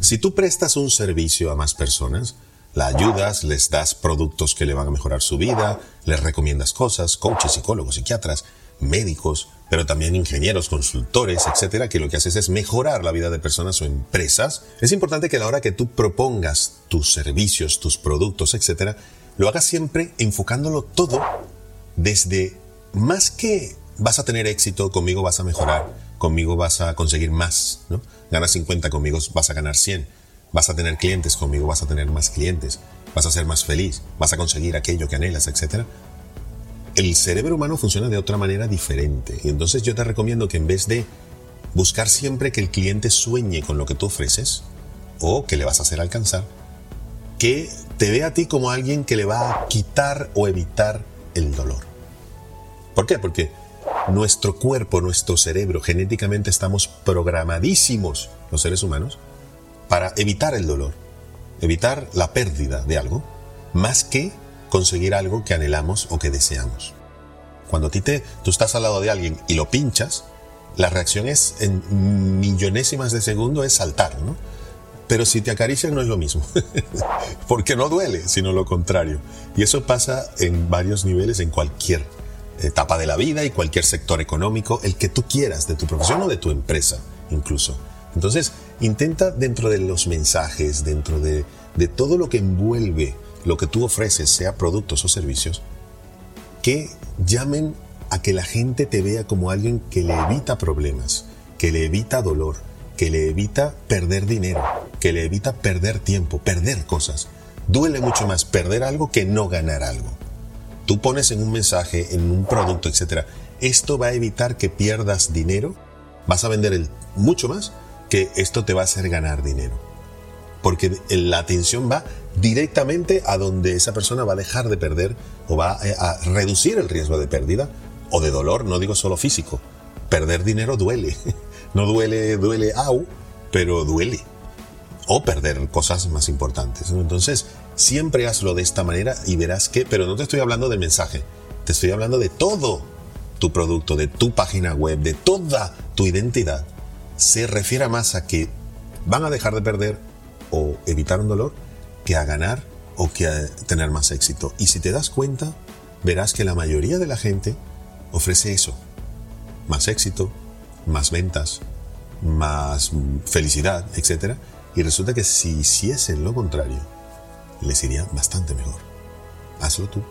Si tú prestas un servicio a más personas, la ayudas, les das productos que le van a mejorar su vida, les recomiendas cosas, coaches, psicólogos, psiquiatras, médicos, pero también ingenieros, consultores, etcétera, que lo que haces es mejorar la vida de personas o empresas. Es importante que a la hora que tú propongas tus servicios, tus productos, etcétera, lo hagas siempre enfocándolo todo desde más que vas a tener éxito, conmigo vas a mejorar, conmigo vas a conseguir más, ¿no? Ganas 50 conmigo, vas a ganar 100 Vas a tener clientes conmigo, vas a tener más clientes, vas a ser más feliz, vas a conseguir aquello que anhelas, etc. El cerebro humano funciona de otra manera diferente. Y entonces yo te recomiendo que en vez de buscar siempre que el cliente sueñe con lo que tú ofreces o que le vas a hacer alcanzar, que te vea a ti como alguien que le va a quitar o evitar el dolor. ¿Por qué? Porque nuestro cuerpo, nuestro cerebro, genéticamente estamos programadísimos, los seres humanos, para evitar el dolor, evitar la pérdida de algo, más que conseguir algo que anhelamos o que deseamos. Cuando a ti te, tú estás al lado de alguien y lo pinchas, la reacción es en millonésimas de segundo es saltar, ¿no? Pero si te acarician no es lo mismo, porque no duele, sino lo contrario. Y eso pasa en varios niveles, en cualquier etapa de la vida y cualquier sector económico, el que tú quieras, de tu profesión o de tu empresa incluso. Entonces, intenta dentro de los mensajes, dentro de, todo lo que envuelve lo que tú ofreces, sea productos o servicios, que llamen a que la gente te vea como alguien que le evita problemas, que le evita dolor, que le evita perder dinero, que le evita perder tiempo, perder cosas. Duele mucho más perder algo que no ganar algo. Tú pones en un mensaje, en un producto, etc. Esto va a evitar que pierdas dinero, vas a vender el, mucho más que esto te va a hacer ganar dinero. Porque la atención va directamente a donde esa persona va a dejar de perder o va a reducir el riesgo de pérdida o de dolor, no digo solo físico. Perder dinero duele. No duele, duele, au, pero duele. O perder cosas más importantes. Entonces, siempre hazlo de esta manera y verás que, pero no te estoy hablando del mensaje, te estoy hablando de todo tu producto, de tu página web, de toda tu identidad se refiere más a que van a dejar de perder o evitar un dolor que a ganar o que a tener más éxito. Y si te das cuenta, verás que la mayoría de la gente ofrece eso. Más éxito, más ventas, más felicidad, etc. Y resulta que si hiciesen lo contrario, les iría bastante mejor. Hazlo tú.